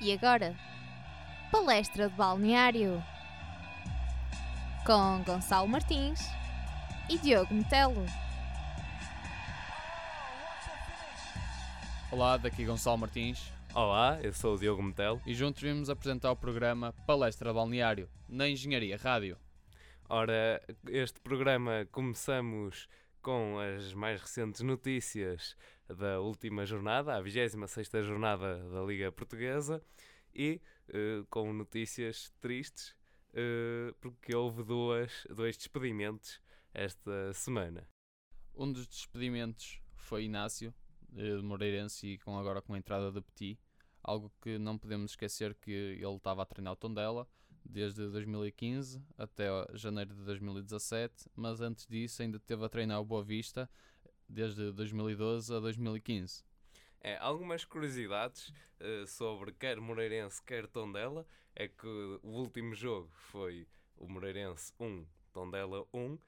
E agora, palestra de balneário com Gonçalo Martins e Diogo Metelo. Olá, daqui Gonçalo Martins Olá, eu sou o Diogo Metelo. e juntos vimos apresentar o programa Palestra de Balneário na Engenharia Rádio. Ora, este programa começamos com as mais recentes notícias da última jornada, a 26ª jornada da Liga Portuguesa, e eh, com notícias tristes, eh, porque houve duas, dois despedimentos esta semana. Um dos despedimentos foi Inácio, eh, de Moreirense, e com, agora com a entrada de Petit. Algo que não podemos esquecer que ele estava a treinar o Tondela desde 2015 até janeiro de 2017, mas antes disso ainda esteve a treinar o Boa Vista desde 2012 a 2015. É, algumas curiosidades eh, sobre quer Moreirense, quer Tondela, é que o último jogo foi o Moreirense 1, Tondela 1,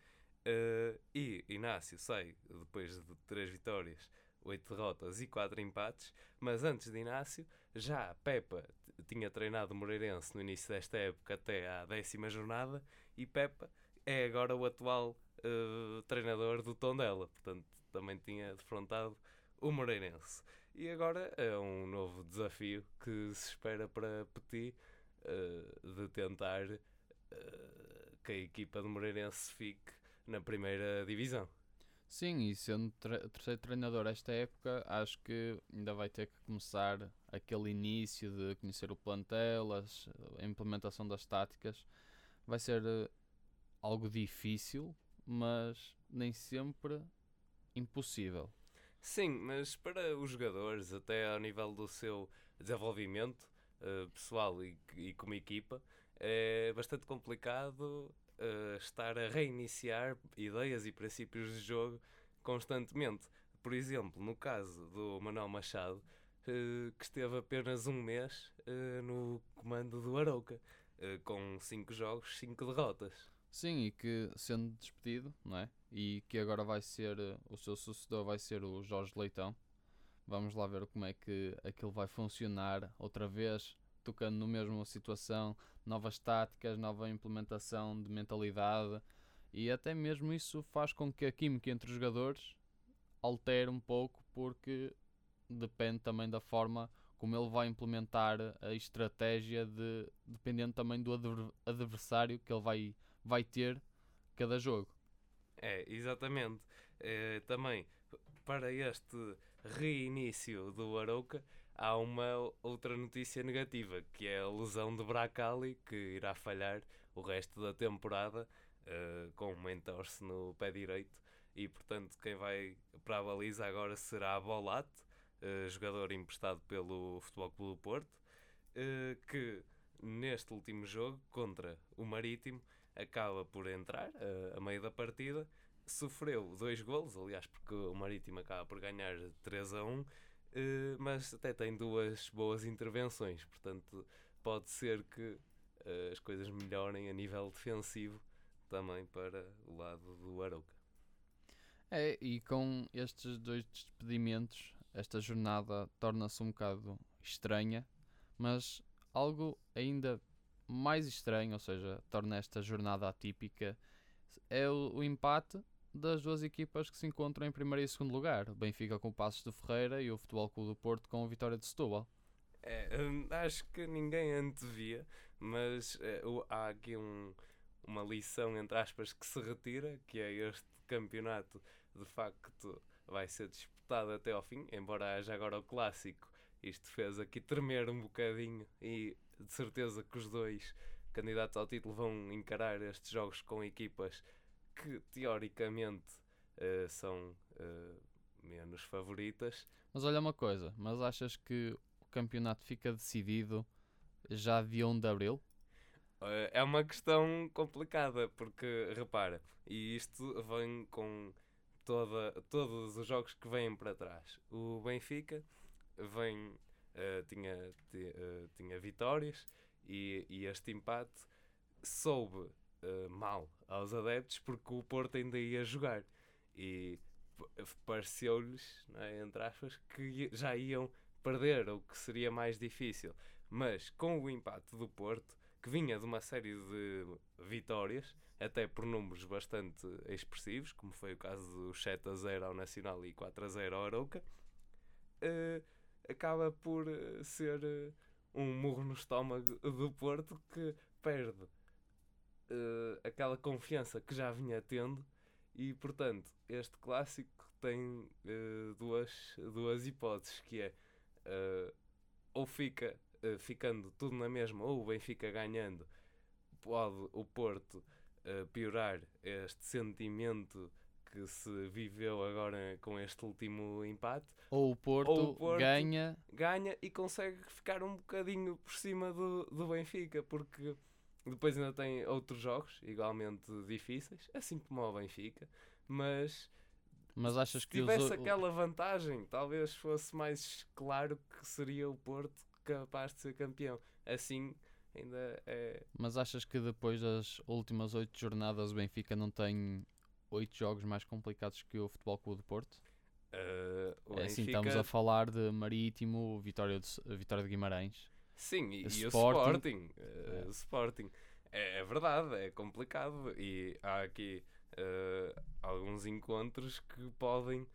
eh, e Inácio sai depois de três vitórias, oito derrotas e quatro empates, mas antes de Inácio, já Pepa tinha treinado Moreirense no início desta época até à décima jornada, e Pepa é agora o atual eh, treinador do Tondela, portanto também tinha defrontado o Moreirense. E agora é um novo desafio que se espera para Petit eh, de tentar eh, que a equipa do Moreirense fique na primeira divisão. Sim, e sendo tre- terceiro treinador esta época, acho que ainda vai ter que começar aquele início de conhecer o plantel, as- a implementação das táticas. Vai ser eh, algo difícil, mas nem sempre impossível. Sim, mas para os jogadores, até ao nível do seu desenvolvimento eh, pessoal e, e como equipa, é bastante complicado eh, estar a reiniciar ideias e princípios de jogo constantemente. Por exemplo, no caso do Manuel Machado, eh, que esteve apenas um mês no comando do Arouca, eh, com cinco jogos, cinco derrotas. Sim, e que sendo despedido, não é? E que agora vai ser, o seu sucessor vai ser o Jorge Leitão. Vamos lá ver como é que aquilo vai funcionar outra vez, tocando no mesmo situação, novas táticas, nova implementação de mentalidade e até mesmo isso faz com que a química entre os jogadores altere um pouco porque depende também da forma como ele vai implementar a estratégia de dependendo também do adver- adversário que ele vai vai ter cada jogo. É, exatamente. Eh, também, para este reinício do Arouca, há uma outra notícia negativa, que é a lesão de Bracali, que irá falhar o resto da temporada, eh, com uma entorse no pé direito, e portanto quem vai para a baliza agora será Bolat, eh, jogador emprestado pelo Futebol Clube do Porto, eh, que neste último jogo, contra o Marítimo, acaba por entrar eh, a meio da partida, sofreu dois golos, aliás, porque o Marítimo acaba por ganhar 3 a 1, eh, mas até tem duas boas intervenções, portanto pode ser que eh, as coisas melhorem a nível defensivo também para o lado do Arouca. É, e com estes dois despedimentos, esta jornada torna-se um bocado estranha, mas algo ainda mais estranho, ou seja, torna esta jornada atípica, é o, o empate das duas equipas que se encontram em primeiro e segundo lugar. O Benfica com o Passos de Ferreira e o Futebol Clube do Porto com a vitória de Setúbal. É, hum, acho que ninguém antevia, mas o- há aqui um- uma lição, entre aspas, que se retira, que é este campeonato de facto vai ser disputado até ao fim, embora haja agora o clássico. Isto fez aqui tremer um bocadinho e de certeza que os dois candidatos ao título vão encarar estes jogos com equipas que teoricamente eh, são eh, menos favoritas. Mas olha uma coisa, mas achas que o campeonato fica decidido já dia 1 de Abril? Eh, É uma questão complicada, porque repara, e isto vem com toda, todos os jogos que vêm para trás. O Benfica vem, eh, tinha, ti- eh, tinha vitórias e, e este empate soube eh, mal aos adeptos porque o Porto ainda ia jogar e pareceu-lhes, é, entre aspas, que já iam perder, o que seria mais difícil. mas com o empate do Porto, que vinha de uma série de vitórias, até por números bastante expressivos, como foi o caso do 7 a 0 ao Nacional e 4 a 0 ao Arouca, uh, acaba por uh, ser uh, um murro no estômago do Porto que perde aquela confiança que já vinha tendo e, portanto, este clássico tem duas, duas hipóteses, que é ou fica ficando tudo na mesma, ou o Benfica ganhando, pode o Porto piorar este sentimento que se viveu agora com este último empate. Ou o Porto, ou o Porto ganha. ganha e consegue ficar um bocadinho por cima do, do Benfica, porque depois ainda tem outros jogos igualmente difíceis, assim como o Benfica, mas. Mas achas que tivesse os... aquela vantagem, talvez fosse mais claro que seria o Porto capaz de ser campeão. Assim, ainda é. Mas achas que depois das últimas oito jornadas o Benfica não tem oito jogos mais complicados que o Futebol Clube do Porto? Uh, é assim, estamos a falar de Marítimo, Vitória de, Vitória de Guimarães. Sim, e, e Sporting. o Sporting. Uh, é. Sporting. É, é, verdade, é complicado e há aqui uh, alguns encontros que podem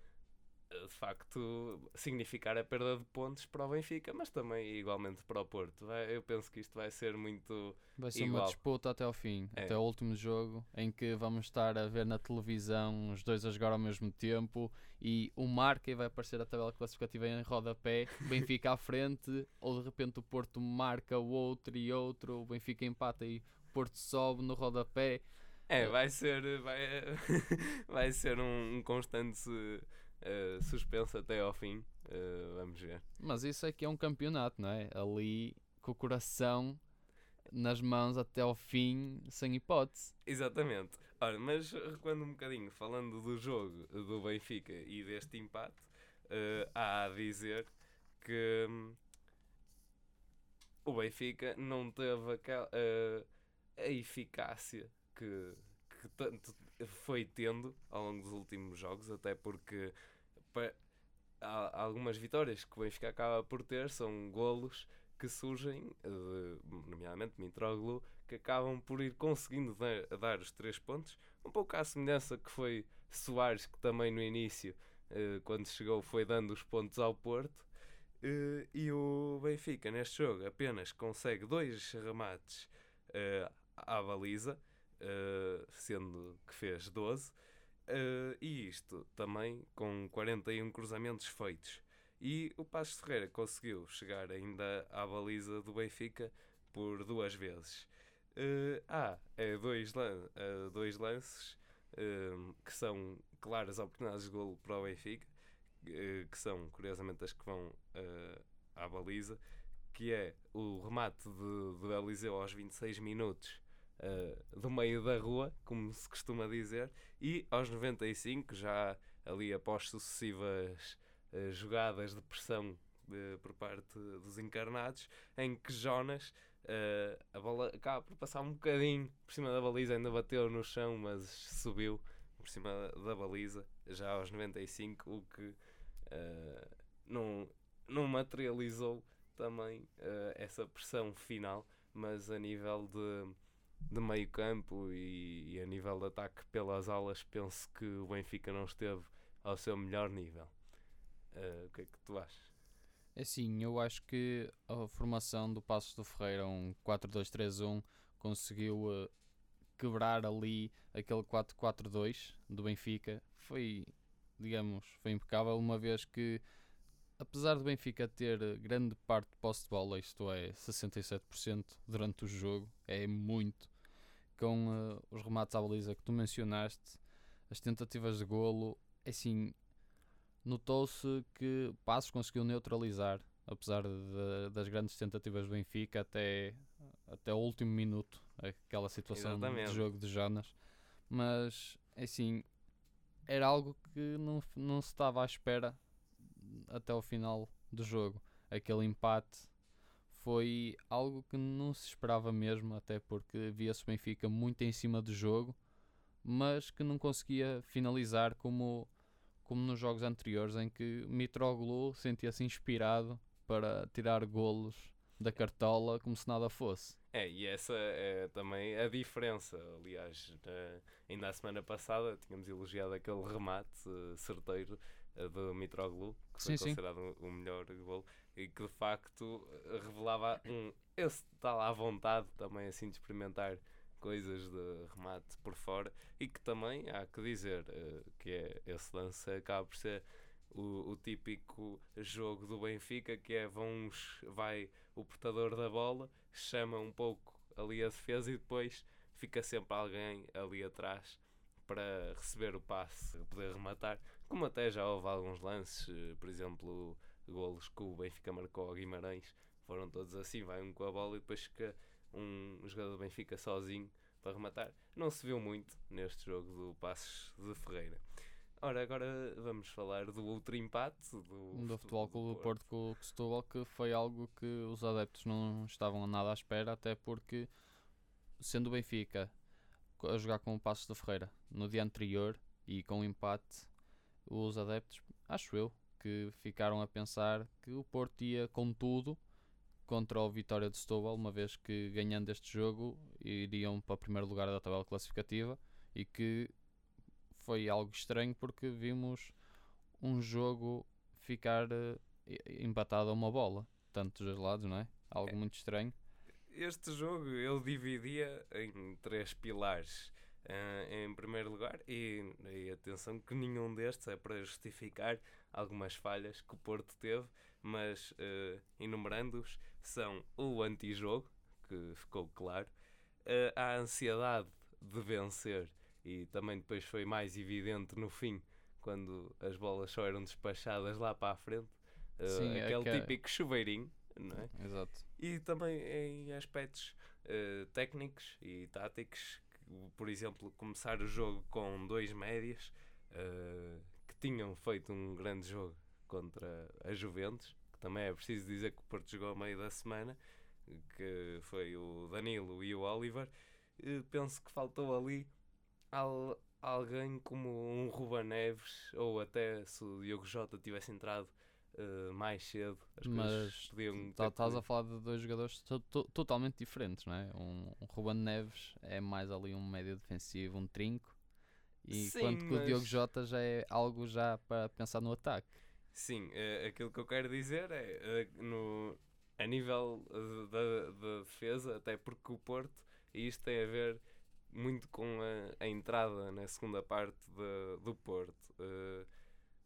de facto significar a perda de pontos para o Benfica, mas também igualmente para o Porto. Eu penso que isto vai ser muito. Vai ser igual. uma disputa até ao fim, é. até o último jogo, em que vamos estar a ver na televisão os dois a jogar ao mesmo tempo e o marca e vai aparecer a tabela classificativa em rodapé, Benfica à frente, ou de repente o Porto marca o outro e outro, o Benfica empata e o Porto sobe no rodapé. É, vai ser, vai, vai ser um, um constante uh, suspenso até ao fim. Uh, vamos ver. Mas isso aqui é um campeonato, não é? Ali com o coração nas mãos até ao fim, sem hipótese. Exatamente. Ora, mas recuando um bocadinho, falando do jogo do Benfica e deste empate, uh, há a dizer que um, o Benfica não teve aquela, uh, a eficácia que, que tanto foi tendo ao longo dos últimos jogos, até porque algumas vitórias que o Benfica acaba por ter são golos que surgem, nomeadamente Mitroglou, que acabam por ir conseguindo dar, dar, os três pontos. Um pouco à semelhança que foi Soares, que também no início, eh, quando chegou, foi dando os pontos ao Porto. Eh, e o Benfica, neste jogo, apenas consegue dois remates eh, à baliza, sendo que fez 12 Uh, e isto também com 41 cruzamentos feitos. E o Passos Ferreira conseguiu chegar ainda à baliza do Benfica por duas vezes. Uh, há é dois, lan uh, dois lances que são claras oportunidades de golo para o Benfica, que são curiosamente as que vão à baliza, que é o remate de, de Eliseu aos 26 minutos uh, do meio da rua, como se costuma dizer, e aos 95, já ali após sucessivas uh, jogadas de pressão por parte dos encarnados, em que Jonas uh, a bola acaba por passar um bocadinho por cima da baliza, ainda bateu no chão, mas subiu por cima da baliza, já aos 95, o que uh, não, não materializou também uh, essa pressão final, mas a nível de de meio campo e, e, a nível de ataque pelas alas penso que o Benfica não esteve ao seu melhor nível. Uh, o que é que tu achas? É sim, eu acho que a formação do Passos do Ferreira, um 4-2-3-1, conseguiu uh, quebrar ali aquele 4-4-2 do Benfica. Foi, digamos, foi impecável, uma vez que apesar do Benfica ter grande parte de posse de bola, isto é, 67% durante o jogo, é muito, com uh, os remates à baliza que tu mencionaste, as tentativas de golo, é assim, notou-se que Passos conseguiu neutralizar, apesar de, das grandes tentativas do Benfica, até, até o último minuto, aquela situação Exatamente. de jogo de Jonas, mas, é assim, era algo que não, não se estava à espera até o final do jogo. Aquele empate foi algo que não se esperava mesmo, até porque via-se o Benfica muito em cima do jogo, mas que não conseguia finalizar como, como nos jogos anteriores, em que Mitroglou sentia-se inspirado para tirar golos da cartola como se nada fosse. É, e essa é também a diferença. Aliás, na- ainda a semana passada tínhamos elogiado aquele remate eh, certeiro eh, do Mitroglou, que foi Sim, sim. considerado o- o melhor gol, e que de facto revelava um esse tal à vontade também assim de experimentar coisas de remate por fora e que também há que dizer eh, que é esse lance acaba por ser o, o típico jogo do Benfica que é vamos, vai o portador da bola, chama um pouco ali a defesa e depois fica sempre alguém ali atrás para receber o passe, poder rematar, como até já houve alguns lances, eh, por exemplo, golos que o Benfica marcou ao Guimarães, foram todos assim, vai um com a bola e depois fica um jogador do Benfica sozinho para rematar. Não se viu muito neste jogo do Passos de Ferreira. Ora, agora vamos falar do outro empate do, do Futebol Clube do Porto com o Setúbal, que foi algo que os adeptos não estavam nada à espera, até porque, sendo o Benfica a jogar com o Passos da Ferreira no dia anterior e com o empate, os adeptos, acho eu, que ficaram a pensar que o Porto ia com tudo contra o Vitória de Setúbal, uma vez que ganhando este jogo iriam para o primeiro lugar da tabela classificativa e que foi algo estranho porque vimos um jogo ficar eh, empatado a uma bola, tanto dos dois lados, não é? Algo É. muito estranho. Este jogo ele dividia em três pilares. Ah, em primeiro lugar, e, e atenção que nenhum destes é para justificar algumas falhas que o Porto teve, mas eh, enumerando-os, são o antijogo, que ficou claro, eh, a ansiedade de vencer, e também depois foi mais evidente no fim, quando as bolas só eram despachadas lá para a frente, eh, Sim, é aquele que- típico chuveirinho, não é? Exato. E também em aspectos eh, técnicos e táticos, por exemplo, começar o jogo com dois médias eh, que tinham feito um grande jogo contra a Juventus, que também é preciso dizer que o Porto jogou a meio da semana, que foi o Danilo e o Oliver. Eh, penso que faltou ali al- alguém como um Ruba Neves, ou até se o Diogo Jota tivesse entrado eh, mais cedo, as Mas podiam tá- estás a falar de dois jogadores to- to- totalmente diferentes, não é? Um, um Ruben Neves é mais ali um médio defensivo, um trinco, e Sim, quanto que o Diogo mas- Jota já é algo já para pensar no ataque. Sim, eh, aquilo que eu quero dizer é eh, no, a nível da, da defesa, até porque o Porto, e isto tem a ver muito com a, a entrada na segunda parte de- do Porto, eh,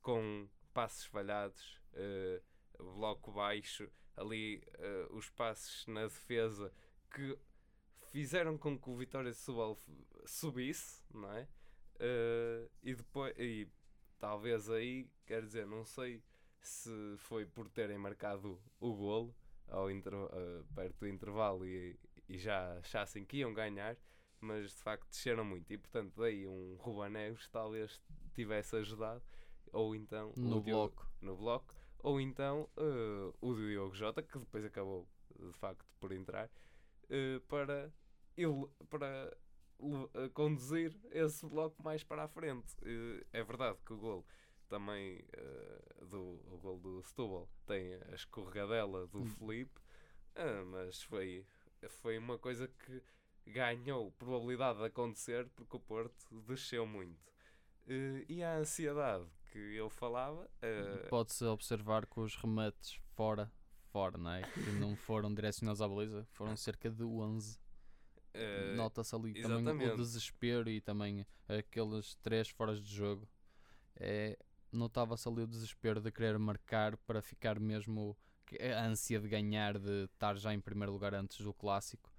com passos falhados, eh, bloco baixo, ali eh, os passos na defesa que fizeram com que o Vitória f- subisse, não é? Eh, e depois, e talvez aí, quer dizer, não sei se foi por terem marcado o golo ao eh, perto do intervalo e, e já achassem que iam ganhar, mas de facto desceram muito e portanto daí um Ruben Neves talvez tivesse ajudado ou então No Diogo- bloco. no bloco ou então eh, o Diogo Jota que depois acabou de facto por entrar eh, para ele para eh, conduzir esse bloco mais para a frente. É verdade que o gol também do o gol do Setúbal tem a escorregadela do Hum. Felipe, mas foi, foi uma coisa que ganhou probabilidade de acontecer porque o Porto desceu muito. Eh, e a ansiedade que eu falava, eh, Pode-se observar que os remates fora, fora, não é? Que não foram direcionados à baliza, foram cerca de 11. eh, Nota-se ali também o exatamente. desespero e também aqueles três foras de jogo. É, Notava-se ali o desespero de querer marcar para ficar mesmo que- a ânsia de ganhar, de estar já em primeiro lugar antes do clássico.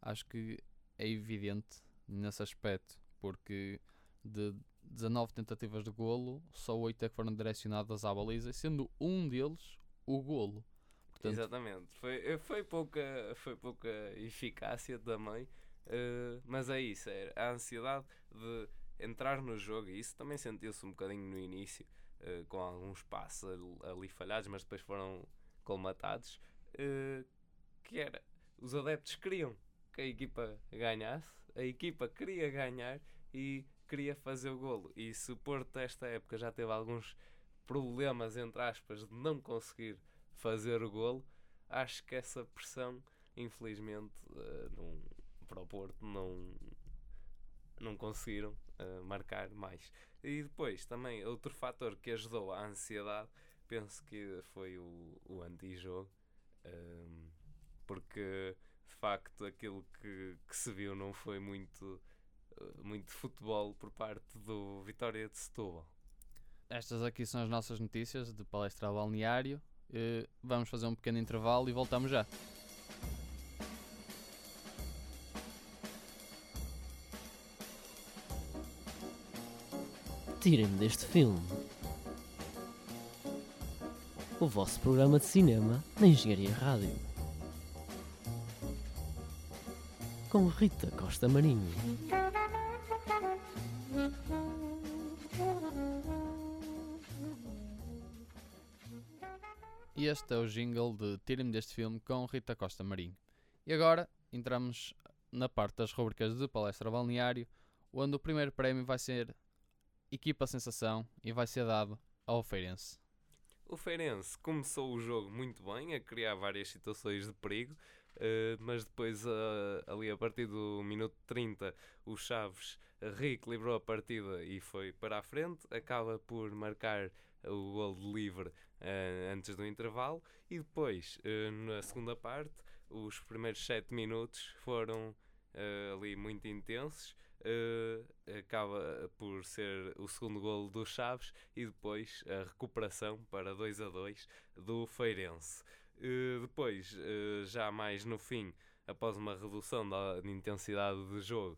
Acho que é evidente nesse aspecto, porque de 19 tentativas de golo, só 8 é que foram direcionadas à baliza, sendo um deles o golo. Portanto, Exatamente. Foi, eh, foi, pouca, foi pouca eficácia também, eh, mas é isso, é a ansiedade de entrar no jogo, e isso também sentiu-se um bocadinho no início, eh, com alguns passos al- ali falhados, mas depois foram colmatados, eh, que era, os adeptos queriam que a equipa ganhasse, a equipa queria ganhar e queria fazer o golo. E se o Porto esta época já teve alguns problemas, entre aspas, de não conseguir fazer o golo, acho que essa pressão, infelizmente, uh, não, para o Porto não, não conseguiram uh, marcar mais. E depois também outro fator que ajudou à ansiedade, penso que foi o, o antijogo, um, porque de facto aquilo que, que se viu não foi muito, uh, muito futebol por parte do Vitória de Setúbal. Estas aqui são as nossas notícias de palestra ao balneário. Uh, vamos fazer um pequeno intervalo e voltamos já. Tirem-me deste filme. O vosso programa de cinema na Engenharia Rádio. Com Rita Costa Marinho. Este é o jingle de Tirem-me deste filme com Rita Costa Marinho. E agora entramos na parte das rubricas de palestra balneário, onde o primeiro prémio vai ser equipa sensação e vai ser dado ao Feirense. O Feirense começou o jogo muito bem, a criar várias situações de perigo, uh, mas depois, uh, ali a partir do minuto 30, o Chaves reequilibrou a partida e foi para a frente, acaba por marcar o gol de livre uh, antes do intervalo. E depois, na segunda parte, os primeiros 7 minutos foram ali muito intensos. Acaba por ser o segundo golo do Chaves e depois a recuperação para 2 a 2 do Feirense. Uh, depois, uh, já mais no fim, após uma redução da intensidade de jogo,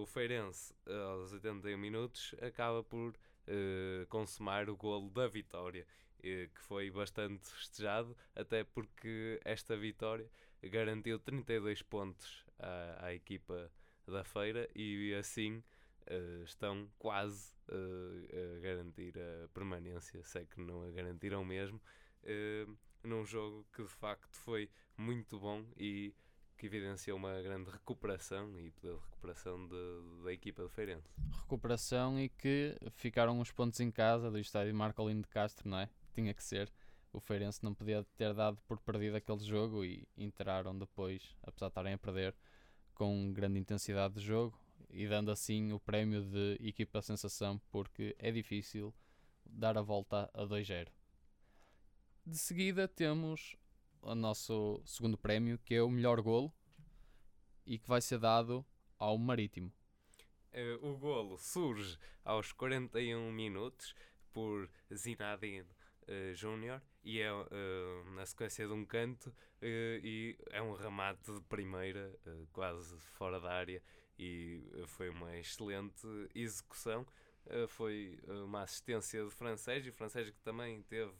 o Feirense, aos 81 minutos, acaba por consumar o golo da vitória, que foi bastante festejado, até porque esta vitória garantiu 32 pontos à, à equipa da feira e assim uh, estão quase uh, a garantir a permanência, sei que não a garantiram mesmo, uh, num jogo que de facto foi muito bom e que evidenciou uma grande recuperação e de recuperação da equipa de Feirense. Recuperação e que ficaram uns pontos em casa do estádio Marcolino de Castro, não é? Tinha que ser. O Feirense não podia ter dado por perdido aquele jogo e entraram depois, apesar de estarem a perder, com grande intensidade de jogo e dando assim o prémio de equipa sensação porque é difícil dar a volta a 2-0. De seguida temos o nosso segundo prémio que é o melhor golo e que vai ser dado ao Marítimo. Uh, o golo surge aos 41 minutos por Zinedine uh, Júnior e é uh, na sequência de um canto uh, e é um remate de primeira, quase fora da área, e foi uma excelente execução. foi uma assistência de francês, e francês que também teve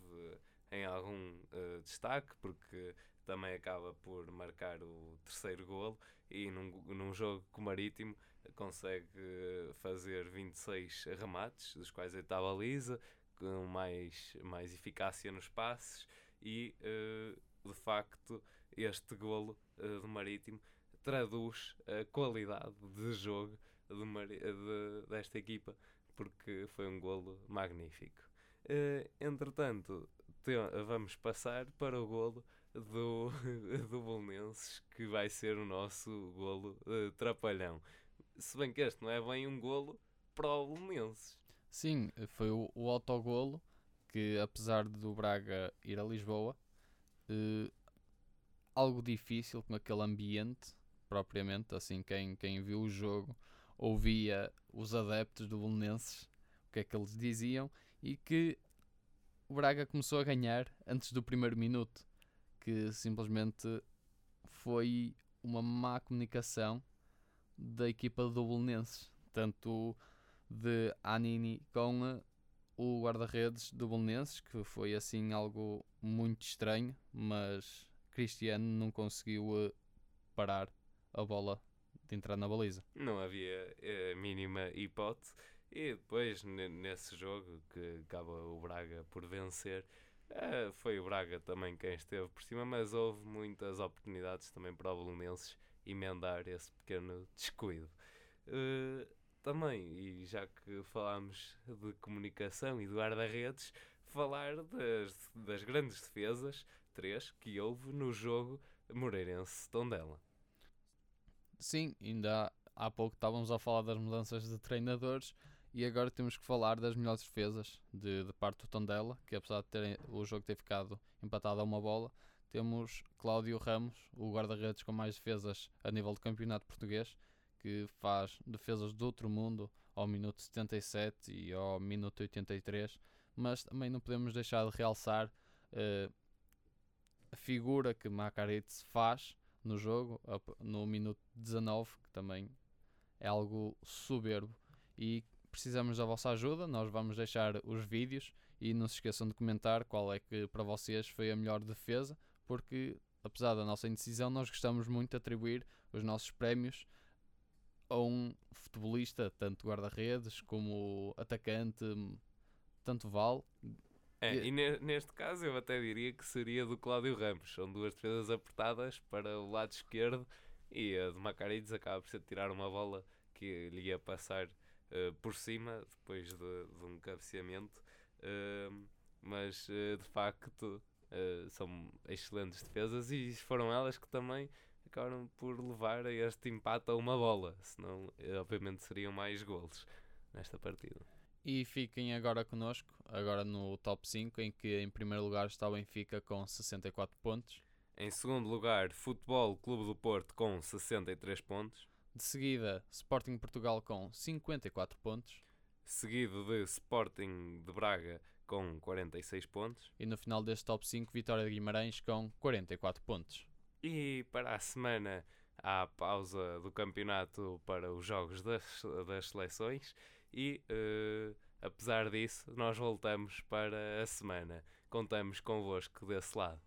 em algum destaque, porque também acaba por marcar o terceiro golo e num, num jogo com o Marítimo consegue fazer 26 remates, dos quais 8 à baliza, com mais, mais eficácia nos passes e uh, de facto este golo uh, do Marítimo traduz a qualidade de jogo de, de, desta equipa porque foi um golo magnífico. Uh, entretanto, vamos passar para o golo do, do Bolonenses, que vai ser o nosso golo uh, trapalhão. Se bem que este não é bem um golo para o Bolonenses. Sim, foi o, o autogolo que, apesar do Braga ir a Lisboa, eh, algo difícil com aquele ambiente, propriamente. Assim, quem, quem viu o jogo ouvia os adeptos do Belenenses, o que é que eles diziam, e que o Braga começou a ganhar antes do primeiro minuto, que simplesmente foi uma má comunicação da equipa do Belenenses. Tanto de Anini com eh, o guarda-redes do Bolonenses, que foi assim algo muito estranho, mas Cristiano não conseguiu eh, parar a bola de entrar na baliza. Não havia a eh, mínima hipótese. E depois, nesse jogo que acaba o Braga por vencer, foi o Braga também quem esteve por cima, mas houve muitas oportunidades também para o Bolonenses emendar esse pequeno descuido também, e já que falámos de comunicação e do guarda-redes, falar das, das grandes defesas, 3 que houve no jogo Moreirense-Tondela. Sim, ainda há, há pouco estávamos a falar das mudanças de treinadores e agora temos que falar das melhores defesas de, de parte do Tondela, que apesar de terem, o jogo ter ficado empatado a uma bola, temos Cláudio Ramos, o guarda-redes com mais defesas a nível do campeonato português, que faz defesas de outro mundo ao minuto 77 e ao minuto 83, mas também não podemos deixar de realçar uh, a figura que Macaritz faz no jogo, no minuto 19, que também é algo soberbo. E precisamos da vossa ajuda, nós vamos deixar os vídeos e não se esqueçam de comentar qual é que para vocês foi a melhor defesa, porque apesar da nossa indecisão, nós gostamos muito de atribuir os nossos prémios a um futebolista, tanto guarda-redes como atacante, tanto vale. É, e neste caso eu até diria que seria do Cláudio Ramos. São duas defesas apertadas para o lado esquerdo e a de Macarides acaba por ser tirar uma bola que lhe ia passar uh, por cima depois de, de um cabeceamento. Uh, mas uh, de facto são excelentes defesas e foram elas que também acabaram por levar a este empate a uma bola. Senão, obviamente, seriam mais golos nesta partida. E fiquem agora connosco, agora no top 5, em que em primeiro lugar está o Benfica com 64 pontos. Em segundo lugar, Futebol Clube do Porto com 63 pontos. De seguida, Sporting Portugal com 54 pontos. Seguido de Sporting de Braga com 46 pontos. E no final deste top 5, Vitória de Guimarães com 44 pontos. E para a semana há a pausa do campeonato para os jogos das, das seleções e uh, apesar disso nós voltamos para a semana. Contamos convosco desse lado.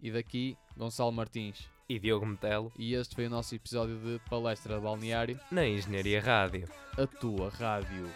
E daqui, Gonçalo Martins e Diogo Metelo. E este foi o nosso episódio de Palestra de Balneário na Engenharia Rádio. A tua rádio.